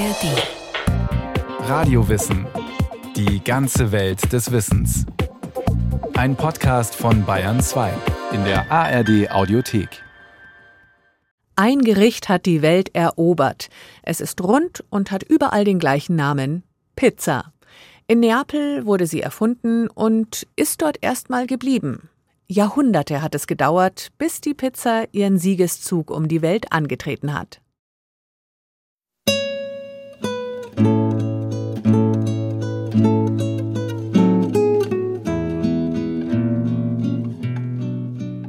ARD. Radiowissen. Die ganze Welt des Wissens. Ein Podcast von Bayern 2 in der ARD Audiothek. Ein Gericht hat die Welt erobert. Es ist rund und hat überall den gleichen Namen Pizza. In Neapel wurde sie erfunden und ist dort erstmal geblieben. Jahrhunderte hat es gedauert, bis die Pizza ihren Siegeszug um die Welt angetreten hat.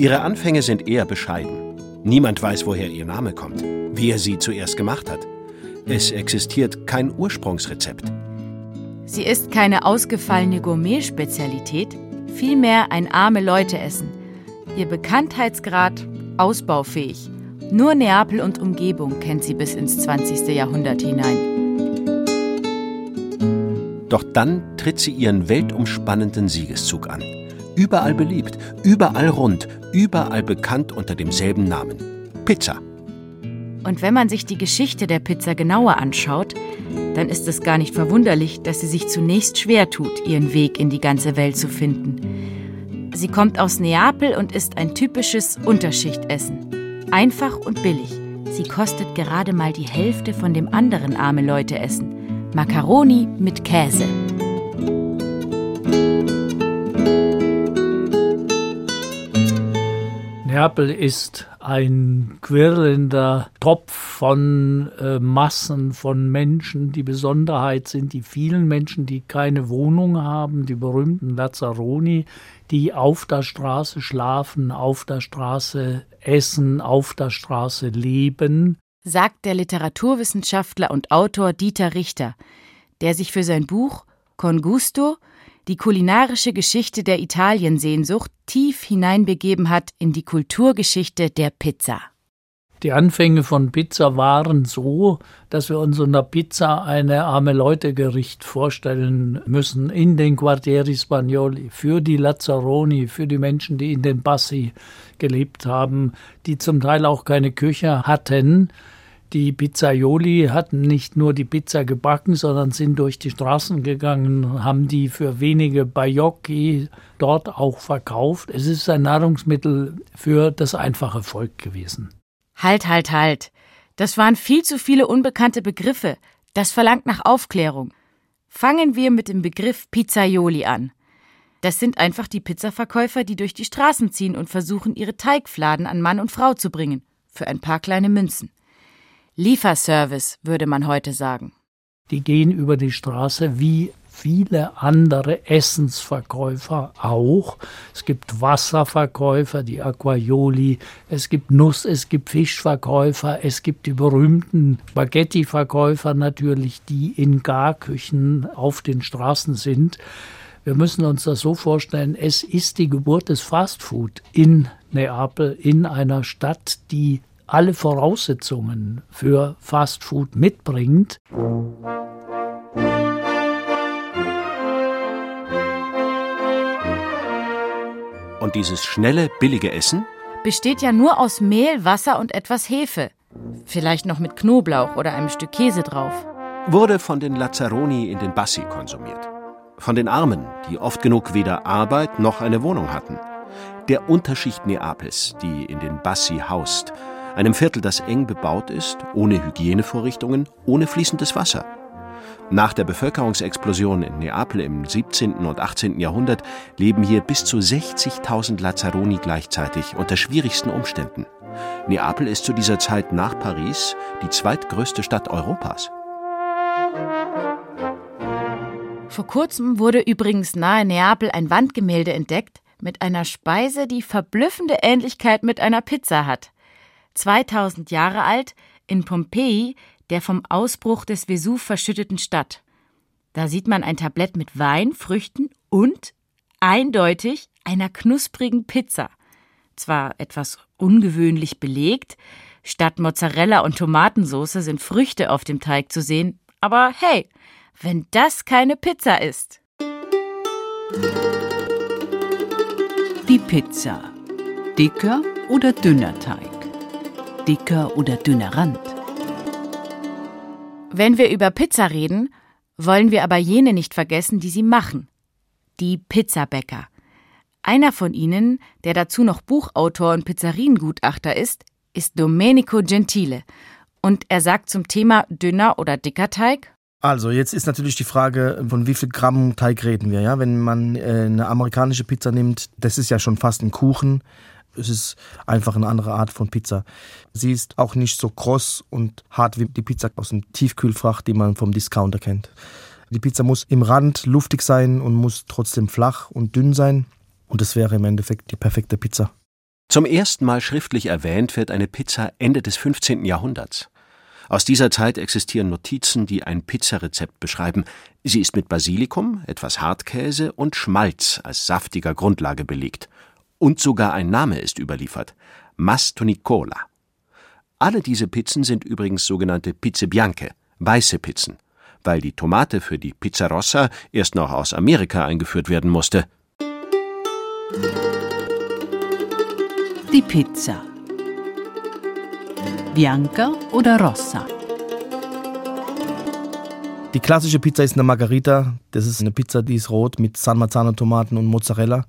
Ihre Anfänge sind eher bescheiden. Niemand weiß, woher ihr Name kommt, wer sie zuerst gemacht hat. Es existiert kein Ursprungsrezept. Sie ist keine ausgefallene Gourmet-Spezialität, vielmehr ein arme Leute-Essen. Ihr Bekanntheitsgrad ausbaufähig. Nur Neapel und Umgebung kennt sie bis ins 20. Jahrhundert hinein. Doch dann tritt sie ihren weltumspannenden Siegeszug an. Überall beliebt, überall rund, überall bekannt unter demselben Namen. Pizza. Und wenn man sich die Geschichte der Pizza genauer anschaut, dann ist es gar nicht verwunderlich, dass sie sich zunächst schwer tut, ihren Weg in die ganze Welt zu finden. Sie kommt aus Neapel und ist ein typisches Unterschichtessen. Einfach und billig. Sie kostet gerade mal die Hälfte von dem anderen arme Leute Essen. Macaroni mit Käse. Neapel ist ein quirlender Topf von äh, Massen von Menschen. Die Besonderheit sind die vielen Menschen, die keine Wohnung haben, die berühmten Lazzaroni, die auf der Straße schlafen, auf der Straße essen, auf der Straße leben. Sagt der Literaturwissenschaftler und Autor Dieter Richter, der sich für sein Buch Con Gusto die kulinarische Geschichte der Italiensehnsucht tief hineinbegeben hat in die Kulturgeschichte der Pizza. Die Anfänge von Pizza waren so, dass wir uns unter Pizza eine arme Leute-Gericht vorstellen müssen in den Quartieri Spagnoli, für die Lazzaroni, für die Menschen, die in den Bassi gelebt haben, die zum Teil auch keine Küche hatten. Die Pizzaioli hatten nicht nur die Pizza gebacken, sondern sind durch die Straßen gegangen, haben die für wenige Baiocchi dort auch verkauft. Es ist ein Nahrungsmittel für das einfache Volk gewesen. Halt, halt, halt. Das waren viel zu viele unbekannte Begriffe. Das verlangt nach Aufklärung. Fangen wir mit dem Begriff Pizzaioli an. Das sind einfach die Pizzaverkäufer, die durch die Straßen ziehen und versuchen, ihre Teigfladen an Mann und Frau zu bringen. Für ein paar kleine Münzen. Lieferservice, würde man heute sagen. Die gehen über die Straße wie viele andere Essensverkäufer auch. Es gibt Wasserverkäufer, die Aquaioli, es gibt Nuss, es gibt Fischverkäufer, es gibt die berühmten Spaghetti-Verkäufer natürlich, die in Garküchen auf den Straßen sind. Wir müssen uns das so vorstellen, es ist die Geburt des Fastfood in Neapel, in einer Stadt, die alle Voraussetzungen für Fastfood mitbringt. Und dieses schnelle, billige Essen? Besteht ja nur aus Mehl, Wasser und etwas Hefe. Vielleicht noch mit Knoblauch oder einem Stück Käse drauf. Wurde von den Lazzaroni in den Bassi konsumiert. Von den Armen, die oft genug weder Arbeit noch eine Wohnung hatten. Der Unterschicht Neapels, die in den Bassi haust, einem Viertel, das eng bebaut ist, ohne Hygienevorrichtungen, ohne fließendes Wasser. Nach der Bevölkerungsexplosion in Neapel im 17. und 18. Jahrhundert leben hier bis zu 60.000 Lazzaroni gleichzeitig unter schwierigsten Umständen. Neapel ist zu dieser Zeit nach Paris die zweitgrößte Stadt Europas. Vor kurzem wurde übrigens nahe Neapel ein Wandgemälde entdeckt mit einer Speise, die verblüffende Ähnlichkeit mit einer Pizza hat. 2000 Jahre alt, in Pompeji, der vom Ausbruch des Vesuv verschütteten Stadt. Da sieht man ein Tablett mit Wein, Früchten und eindeutig einer knusprigen Pizza. Zwar etwas ungewöhnlich belegt, statt Mozzarella und Tomatensauce sind Früchte auf dem Teig zu sehen, aber hey, wenn das keine Pizza ist. Die Pizza. Dicker oder dünner Teig? Dicker oder dünner Rand? Wenn wir über Pizza reden, wollen wir aber jene nicht vergessen, die sie machen. Die Pizzabäcker. Einer von ihnen, der dazu noch Buchautor und Pizzeriengutachter ist, ist Domenico Gentile. Und er sagt zum Thema dünner oder dicker Teig. Also, jetzt ist natürlich die Frage, von wie viel Gramm Teig reden wir, ja? Wenn man äh, eine amerikanische Pizza nimmt, das ist ja schon fast ein Kuchen. Es ist einfach eine andere Art von Pizza. Sie ist auch nicht so kross und hart wie die Pizza aus dem Tiefkühlfach, die man vom Discounter kennt. Die Pizza muss im Rand luftig sein und muss trotzdem flach und dünn sein. Und das wäre im Endeffekt die perfekte Pizza. Zum ersten Mal schriftlich erwähnt wird eine Pizza Ende des 15. Jahrhunderts. Aus dieser Zeit existieren Notizen, die ein Pizzarezept beschreiben. Sie ist mit Basilikum, etwas Hartkäse und Schmalz als saftiger Grundlage belegt. Und sogar ein Name ist überliefert: Mastonicola. Alle diese Pizzen sind übrigens sogenannte Pizze Bianche, weiße Pizzen, weil die Tomate für die Pizza Rossa erst noch aus Amerika eingeführt werden musste. Die Pizza. Bianca oder Rossa? Die klassische Pizza ist eine Margarita. Das ist eine Pizza, die ist rot mit San Marzano Tomaten und Mozzarella.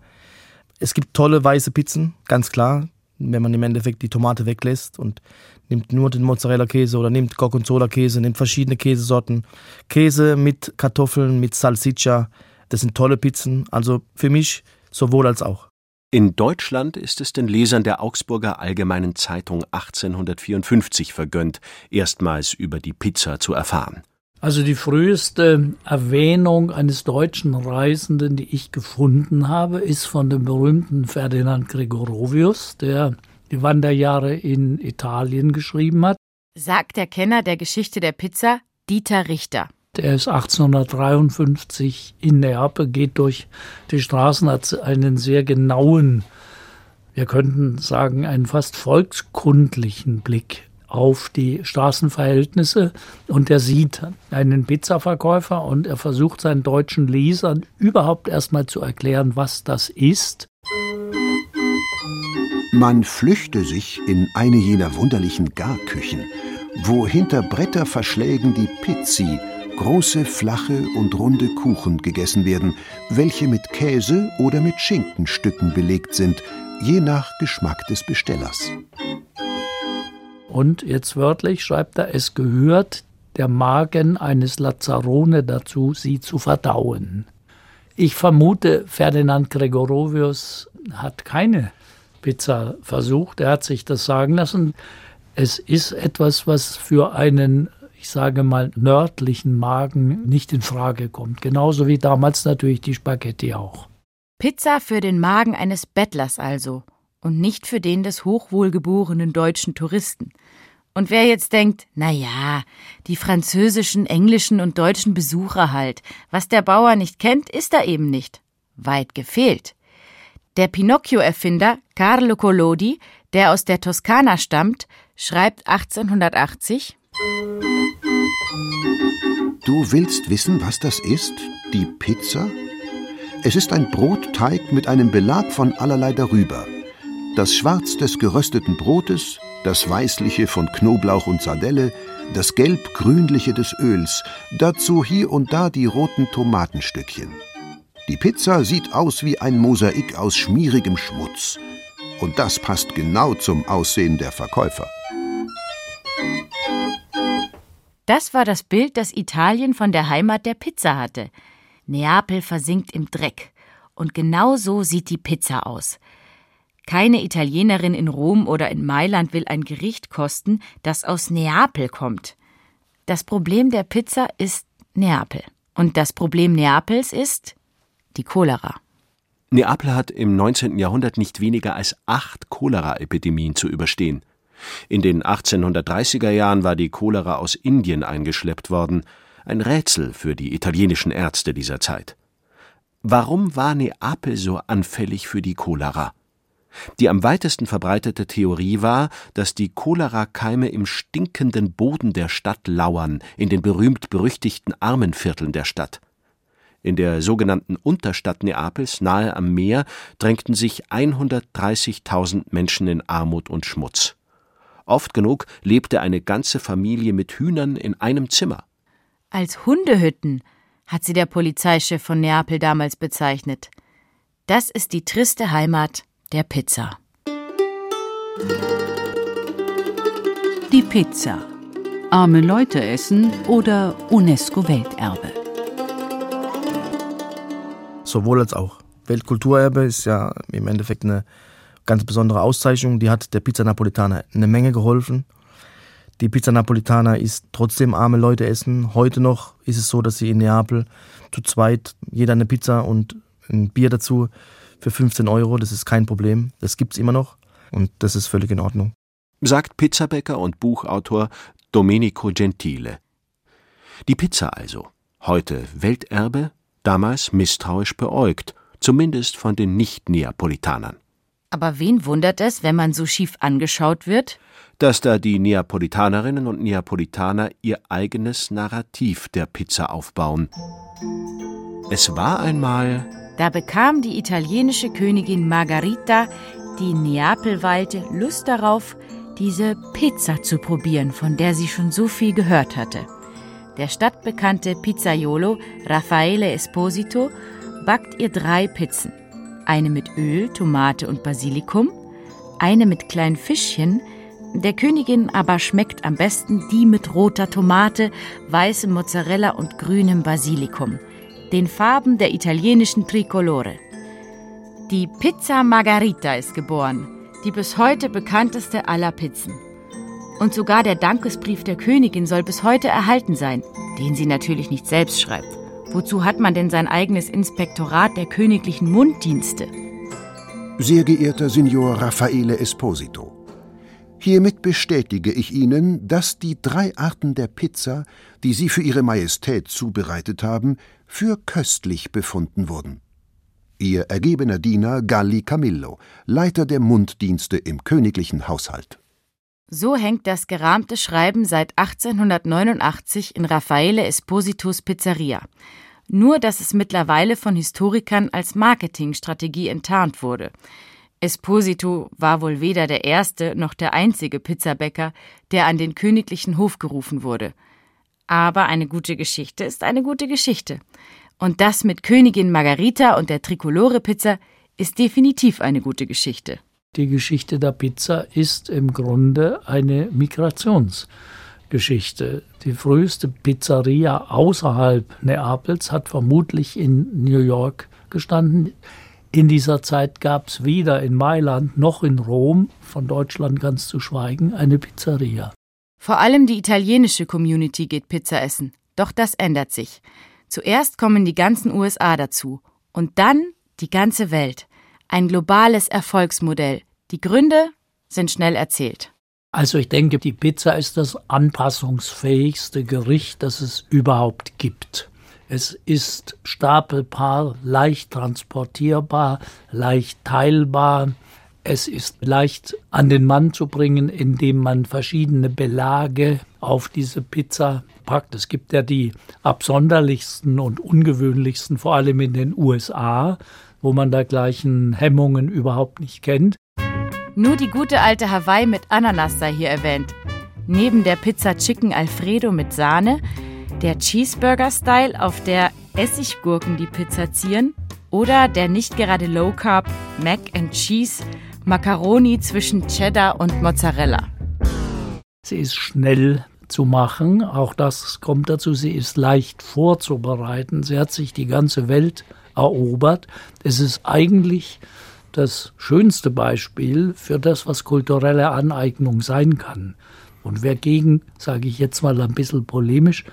Es gibt tolle weiße Pizzen, ganz klar, wenn man im Endeffekt die Tomate weglässt und nimmt nur den Mozzarella-Käse oder nimmt Gorgonzola-Käse, nimmt verschiedene Käsesorten. Käse mit Kartoffeln, mit Salsiccia, das sind tolle Pizzen. Also für mich sowohl als auch. In Deutschland ist es den Lesern der Augsburger Allgemeinen Zeitung 1854 vergönnt, erstmals über die Pizza zu erfahren. Also die früheste Erwähnung eines deutschen Reisenden, die ich gefunden habe, ist von dem berühmten Ferdinand Gregorovius, der die Wanderjahre in Italien geschrieben hat. Sagt der Kenner der Geschichte der Pizza Dieter Richter. Der ist 1853 in Neapel, geht durch die Straßen, hat einen sehr genauen, wir könnten sagen, einen fast volkskundlichen Blick auf die Straßenverhältnisse und er sieht einen Pizzaverkäufer und er versucht seinen deutschen Lesern überhaupt erstmal zu erklären, was das ist. Man flüchte sich in eine jener wunderlichen Garküchen, wo hinter Bretterverschlägen die Pizzi, große, flache und runde Kuchen gegessen werden, welche mit Käse oder mit Schinkenstücken belegt sind, je nach Geschmack des Bestellers. Und jetzt wörtlich schreibt er, es gehört der Magen eines Lazzarone dazu, sie zu verdauen. Ich vermute, Ferdinand Gregorovius hat keine Pizza versucht. Er hat sich das sagen lassen. Es ist etwas, was für einen, ich sage mal, nördlichen Magen nicht in Frage kommt. Genauso wie damals natürlich die Spaghetti auch. Pizza für den Magen eines Bettlers also und nicht für den des hochwohlgeborenen deutschen Touristen. Und wer jetzt denkt, na ja, die französischen, englischen und deutschen Besucher halt, was der Bauer nicht kennt, ist er eben nicht. Weit gefehlt. Der Pinocchio-Erfinder Carlo Collodi, der aus der Toskana stammt, schreibt 1880 Du willst wissen, was das ist? Die Pizza? Es ist ein Brotteig mit einem Belag von allerlei darüber. Das Schwarz des gerösteten Brotes, das Weißliche von Knoblauch und Sardelle, das Gelb-Grünliche des Öls, dazu hier und da die roten Tomatenstückchen. Die Pizza sieht aus wie ein Mosaik aus schmierigem Schmutz. Und das passt genau zum Aussehen der Verkäufer. Das war das Bild, das Italien von der Heimat der Pizza hatte. Neapel versinkt im Dreck. Und genau so sieht die Pizza aus. Keine Italienerin in Rom oder in Mailand will ein Gericht kosten, das aus Neapel kommt. Das Problem der Pizza ist Neapel. Und das Problem Neapels ist die Cholera. Neapel hat im 19. Jahrhundert nicht weniger als acht Cholera-Epidemien zu überstehen. In den 1830er Jahren war die Cholera aus Indien eingeschleppt worden, ein Rätsel für die italienischen Ärzte dieser Zeit. Warum war Neapel so anfällig für die Cholera? Die am weitesten verbreitete Theorie war, dass die Cholera-Keime im stinkenden Boden der Stadt lauern, in den berühmt-berüchtigten Armenvierteln der Stadt. In der sogenannten Unterstadt Neapels, nahe am Meer, drängten sich 130.000 Menschen in Armut und Schmutz. Oft genug lebte eine ganze Familie mit Hühnern in einem Zimmer. Als Hundehütten hat sie der Polizeichef von Neapel damals bezeichnet. Das ist die triste Heimat der Pizza. Die Pizza. Arme Leute essen oder UNESCO-Welterbe. Sowohl als auch. Weltkulturerbe ist ja im Endeffekt eine ganz besondere Auszeichnung. Die hat der Pizza Napolitana eine Menge geholfen. Die Pizza Napolitana ist trotzdem arme Leute essen. Heute noch ist es so, dass sie in Neapel zu zweit jeder eine Pizza und ein Bier dazu für 15 Euro. Das ist kein Problem. Das gibt es immer noch und das ist völlig in Ordnung. Sagt Pizzabäcker und Buchautor Domenico Gentile. Die Pizza also, heute Welterbe, damals misstrauisch beäugt, zumindest von den Nicht-Neapolitanern. Aber wen wundert es, wenn man so schief angeschaut wird? Dass da die Neapolitanerinnen und Neapolitaner ihr eigenes Narrativ der Pizza aufbauen. Es war einmal. Da bekam die italienische Königin Margarita, die in Neapel weilte, Lust darauf, diese Pizza zu probieren, von der sie schon so viel gehört hatte. Der stadtbekannte Pizzaiolo Raffaele Esposito backt ihr drei Pizzen. Eine mit Öl, Tomate und Basilikum, eine mit kleinen Fischchen, der Königin aber schmeckt am besten die mit roter Tomate, weißem Mozzarella und grünem Basilikum, den Farben der italienischen Tricolore. Die Pizza Margarita ist geboren, die bis heute bekannteste aller Pizzen. Und sogar der Dankesbrief der Königin soll bis heute erhalten sein, den sie natürlich nicht selbst schreibt. Wozu hat man denn sein eigenes Inspektorat der königlichen Munddienste? Sehr geehrter Signor Raffaele Esposito, hiermit bestätige ich Ihnen, dass die drei Arten der Pizza, die Sie für Ihre Majestät zubereitet haben, für köstlich befunden wurden. Ihr ergebener Diener Galli Camillo, Leiter der Munddienste im königlichen Haushalt. So hängt das gerahmte Schreiben seit 1889 in Raffaele Espositos Pizzeria. Nur, dass es mittlerweile von Historikern als Marketingstrategie enttarnt wurde. Esposito war wohl weder der erste noch der einzige Pizzabäcker, der an den königlichen Hof gerufen wurde. Aber eine gute Geschichte ist eine gute Geschichte. Und das mit Königin Margarita und der Tricolore-Pizza ist definitiv eine gute Geschichte. Die Geschichte der Pizza ist im Grunde eine Migrationsgeschichte. Die früheste Pizzeria außerhalb Neapels hat vermutlich in New York gestanden. In dieser Zeit gab es weder in Mailand noch in Rom, von Deutschland ganz zu schweigen, eine Pizzeria. Vor allem die italienische Community geht Pizza essen. Doch das ändert sich. Zuerst kommen die ganzen USA dazu und dann die ganze Welt. Ein globales Erfolgsmodell. Die Gründe sind schnell erzählt. Also ich denke, die Pizza ist das anpassungsfähigste Gericht, das es überhaupt gibt. Es ist stapelbar, leicht transportierbar, leicht teilbar. Es ist leicht an den Mann zu bringen, indem man verschiedene Belage auf diese Pizza packt. Es gibt ja die absonderlichsten und ungewöhnlichsten, vor allem in den USA, wo man dergleichen Hemmungen überhaupt nicht kennt. Nur die gute alte Hawaii mit Ananas sei hier erwähnt. Neben der Pizza Chicken Alfredo mit Sahne, der Cheeseburger-Style, auf der Essiggurken die Pizza zieren, oder der nicht gerade Low Carb Mac and Cheese Macaroni zwischen Cheddar und Mozzarella. Sie ist schnell zu machen, auch das kommt dazu, sie ist leicht vorzubereiten. Sie hat sich die ganze Welt erobert. Es ist eigentlich das schönste Beispiel für das, was kulturelle Aneignung sein kann. Und wer gegen, sage ich jetzt mal ein bisschen polemisch,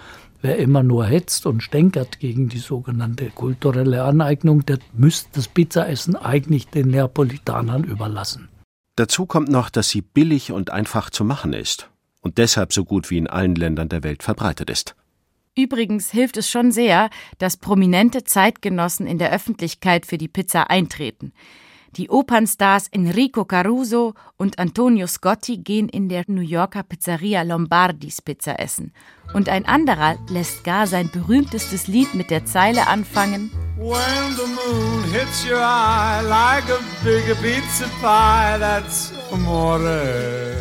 wer immer nur hetzt und stänkert gegen die sogenannte kulturelle Aneignung, der müsste das Pizzaessen eigentlich den Neapolitanern überlassen. Dazu kommt noch, dass sie billig und einfach zu machen ist und deshalb so gut wie in allen Ländern der Welt verbreitet ist. Übrigens hilft es schon sehr, dass prominente Zeitgenossen in der Öffentlichkeit für die Pizza eintreten. Die Opernstars Enrico Caruso und Antonio Scotti gehen in der New Yorker Pizzeria Lombardis Pizza essen. Und ein anderer lässt gar sein berühmtestes Lied mit der Zeile anfangen. When the moon hits your eye like a big pizza pie, that's amore.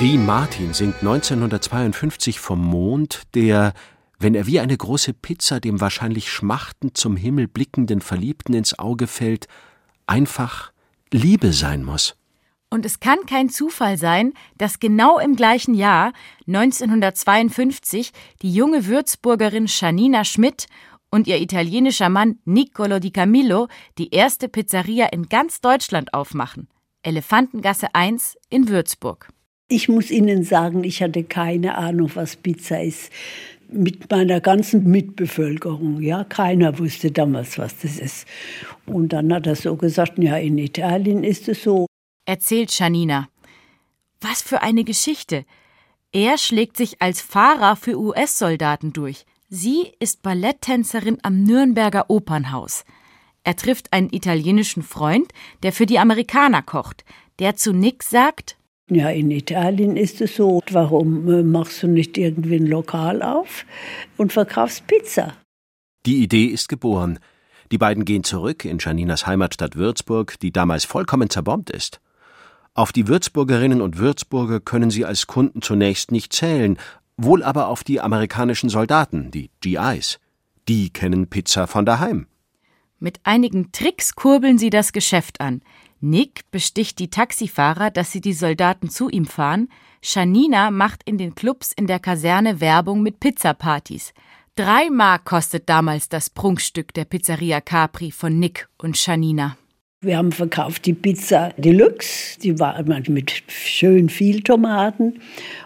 Dean Martin singt 1952 vom Mond, der wenn er wie eine große Pizza dem wahrscheinlich schmachtend zum Himmel blickenden Verliebten ins Auge fällt, einfach Liebe sein muss. Und es kann kein Zufall sein, dass genau im gleichen Jahr, 1952, die junge Würzburgerin Janina Schmidt und ihr italienischer Mann Niccolo di Camillo die erste Pizzeria in ganz Deutschland aufmachen. Elefantengasse 1 in Würzburg. Ich muss Ihnen sagen, ich hatte keine Ahnung, was Pizza ist. Mit meiner ganzen Mitbevölkerung, ja, keiner wusste damals, was das ist. Und dann hat er so gesagt, ja, in Italien ist es so. Erzählt Janina. Was für eine Geschichte. Er schlägt sich als Fahrer für US-Soldaten durch. Sie ist Balletttänzerin am Nürnberger Opernhaus. Er trifft einen italienischen Freund, der für die Amerikaner kocht, der zu Nick sagt, ja, in Italien ist es so. Warum äh, machst du nicht irgendwie ein Lokal auf und verkaufst Pizza? Die Idee ist geboren. Die beiden gehen zurück in Janinas Heimatstadt Würzburg, die damals vollkommen zerbombt ist. Auf die Würzburgerinnen und Würzburger können sie als Kunden zunächst nicht zählen, wohl aber auf die amerikanischen Soldaten, die GIs. Die kennen Pizza von daheim. Mit einigen Tricks kurbeln sie das Geschäft an. Nick besticht die Taxifahrer, dass sie die Soldaten zu ihm fahren. Janina macht in den Clubs in der Kaserne Werbung mit Pizzapartys. Drei Mark kostet damals das Prunkstück der Pizzeria Capri von Nick und Janina. Wir haben verkauft die Pizza Deluxe, die war mit schön viel Tomaten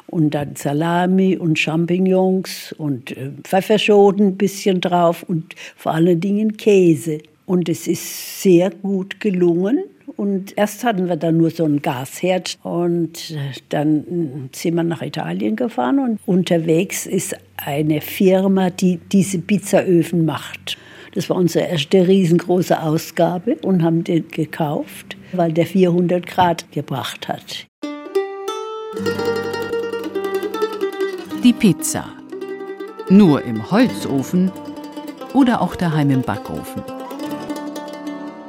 und dann Salami und Champignons und äh, Pfefferschoten ein bisschen drauf und vor allen Dingen Käse. Und es ist sehr gut gelungen. Und erst hatten wir dann nur so ein Gasherd und äh, dann sind wir nach Italien gefahren und unterwegs ist eine Firma, die diese Pizzaöfen macht. Das war unsere erste riesengroße Ausgabe und haben den gekauft, weil der 400 Grad gebracht hat. Die Pizza. Nur im Holzofen oder auch daheim im Backofen.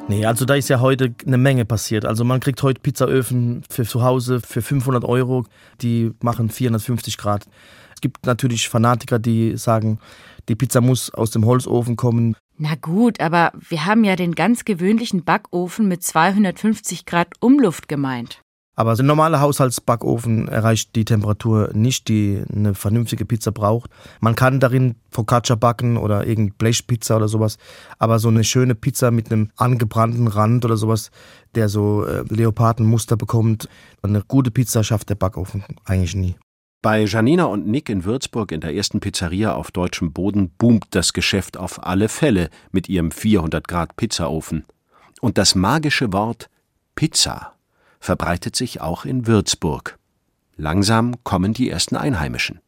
Nee, also da ist ja heute eine Menge passiert. Also man kriegt heute Pizzaöfen für zu Hause für 500 Euro, die machen 450 Grad. Es gibt natürlich Fanatiker, die sagen, die Pizza muss aus dem Holzofen kommen. Na gut, aber wir haben ja den ganz gewöhnlichen Backofen mit 250 Grad Umluft gemeint. Aber ein normaler Haushaltsbackofen erreicht die Temperatur nicht, die eine vernünftige Pizza braucht. Man kann darin Focaccia backen oder irgendeine Blechpizza oder sowas. Aber so eine schöne Pizza mit einem angebrannten Rand oder sowas, der so äh, Leopardenmuster bekommt, eine gute Pizza schafft der Backofen eigentlich nie. Bei Janina und Nick in Würzburg in der ersten Pizzeria auf deutschem Boden boomt das Geschäft auf alle Fälle mit ihrem 400 Grad Pizzaofen. Und das magische Wort Pizza verbreitet sich auch in Würzburg. Langsam kommen die ersten Einheimischen.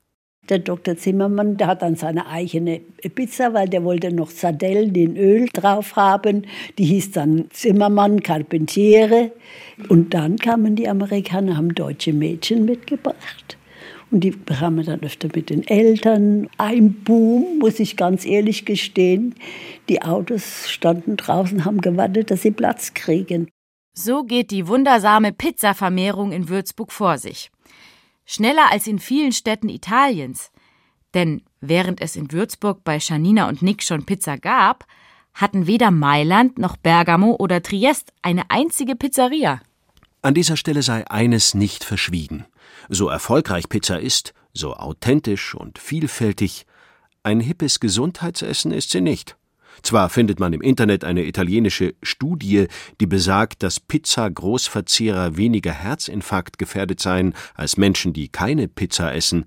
Der Dr. Zimmermann, der hat dann seine eigene Pizza, weil der wollte noch Sardellen in Öl drauf haben. Die hieß dann Zimmermann Carpentiere. Und dann kamen die Amerikaner, haben deutsche Mädchen mitgebracht. Und die kamen dann öfter mit den Eltern. Ein Boom, muss ich ganz ehrlich gestehen. Die Autos standen draußen, haben gewartet, dass sie Platz kriegen. So geht die wundersame Pizzavermehrung in Würzburg vor sich. Schneller als in vielen Städten Italiens. Denn während es in Würzburg bei Janina und Nick schon Pizza gab, hatten weder Mailand noch Bergamo oder Triest eine einzige Pizzeria. An dieser Stelle sei eines nicht verschwiegen. So erfolgreich Pizza ist, so authentisch und vielfältig, ein hippes Gesundheitsessen ist sie nicht. Zwar findet man im Internet eine italienische Studie, die besagt, dass Pizza-Großverzehrer weniger Herzinfarkt gefährdet seien als Menschen, die keine Pizza essen,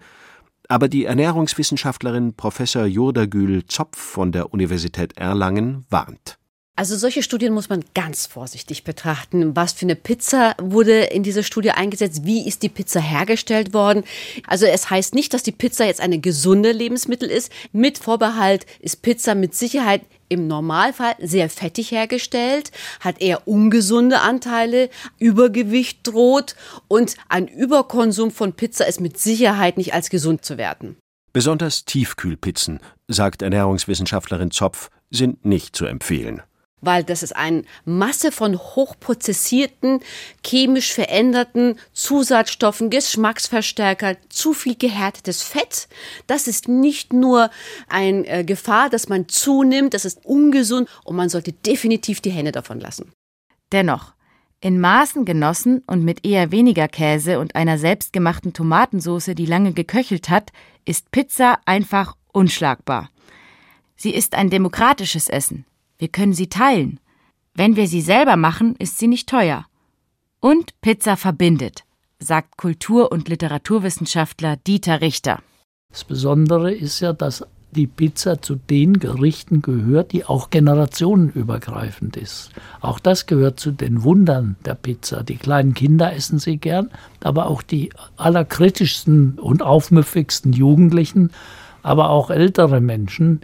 aber die Ernährungswissenschaftlerin Professor Jurdagül Zopf von der Universität Erlangen warnt. Also solche Studien muss man ganz vorsichtig betrachten. Was für eine Pizza wurde in dieser Studie eingesetzt? Wie ist die Pizza hergestellt worden? Also es heißt nicht, dass die Pizza jetzt eine gesunde Lebensmittel ist. Mit Vorbehalt ist Pizza mit Sicherheit im Normalfall sehr fettig hergestellt, hat eher ungesunde Anteile, Übergewicht droht und ein Überkonsum von Pizza ist mit Sicherheit nicht als gesund zu werten. Besonders Tiefkühlpizzen, sagt Ernährungswissenschaftlerin Zopf, sind nicht zu empfehlen. Weil das ist eine Masse von hochprozessierten, chemisch veränderten Zusatzstoffen, Geschmacksverstärker, zu viel gehärtetes Fett. Das ist nicht nur eine äh, Gefahr, dass man zunimmt, das ist ungesund und man sollte definitiv die Hände davon lassen. Dennoch, in Maßen genossen und mit eher weniger Käse und einer selbstgemachten Tomatensauce, die lange geköchelt hat, ist Pizza einfach unschlagbar. Sie ist ein demokratisches Essen. Wir können sie teilen. Wenn wir sie selber machen, ist sie nicht teuer. Und Pizza verbindet, sagt Kultur- und Literaturwissenschaftler Dieter Richter. Das Besondere ist ja, dass die Pizza zu den Gerichten gehört, die auch generationenübergreifend ist. Auch das gehört zu den Wundern der Pizza. Die kleinen Kinder essen sie gern, aber auch die allerkritischsten und aufmüffigsten Jugendlichen, aber auch ältere Menschen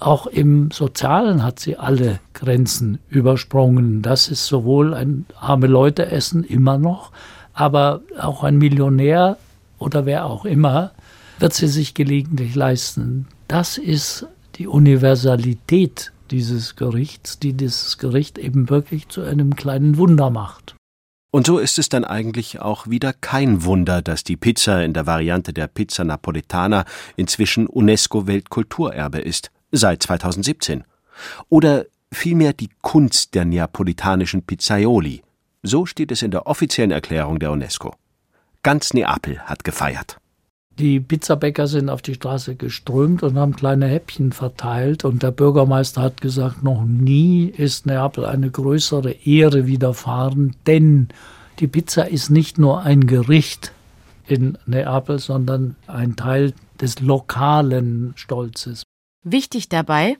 auch im Sozialen hat sie alle Grenzen übersprungen. Das ist sowohl ein arme Leute essen immer noch, aber auch ein Millionär oder wer auch immer wird sie sich gelegentlich leisten. Das ist die Universalität dieses Gerichts, die dieses Gericht eben wirklich zu einem kleinen Wunder macht. Und so ist es dann eigentlich auch wieder kein Wunder, dass die Pizza in der Variante der Pizza Napoletana inzwischen UNESCO-Weltkulturerbe ist seit 2017. Oder vielmehr die Kunst der neapolitanischen Pizzaioli. So steht es in der offiziellen Erklärung der UNESCO. Ganz Neapel hat gefeiert. Die Pizzabäcker sind auf die Straße geströmt und haben kleine Häppchen verteilt. Und der Bürgermeister hat gesagt, noch nie ist Neapel eine größere Ehre widerfahren, denn die Pizza ist nicht nur ein Gericht in Neapel, sondern ein Teil des lokalen Stolzes. Wichtig dabei,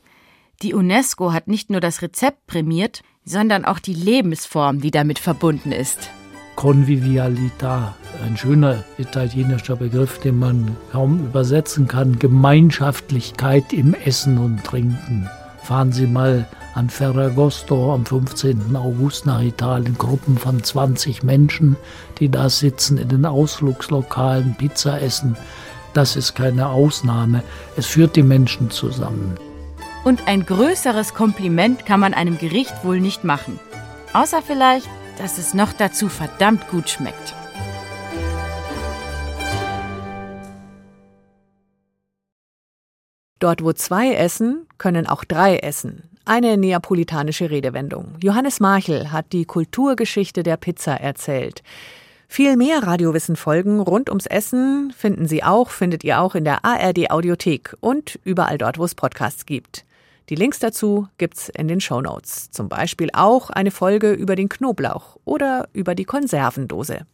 die UNESCO hat nicht nur das Rezept prämiert, sondern auch die Lebensform, die damit verbunden ist. Convivialità, ein schöner italienischer Begriff, den man kaum übersetzen kann. Gemeinschaftlichkeit im Essen und Trinken. Fahren Sie mal an Ferragosto am 15. August nach Italien. Gruppen von 20 Menschen, die da sitzen in den Ausflugslokalen, Pizza essen. Das ist keine Ausnahme. Es führt die Menschen zusammen. Und ein größeres Kompliment kann man einem Gericht wohl nicht machen. Außer vielleicht, dass es noch dazu verdammt gut schmeckt. Dort, wo zwei essen, können auch drei essen. Eine neapolitanische Redewendung. Johannes Marchel hat die Kulturgeschichte der Pizza erzählt. Viel mehr Radiowissen-Folgen rund ums Essen finden Sie auch, findet ihr auch in der ARD Audiothek und überall dort, wo es Podcasts gibt. Die Links dazu gibt's in den Show Notes. Zum Beispiel auch eine Folge über den Knoblauch oder über die Konservendose.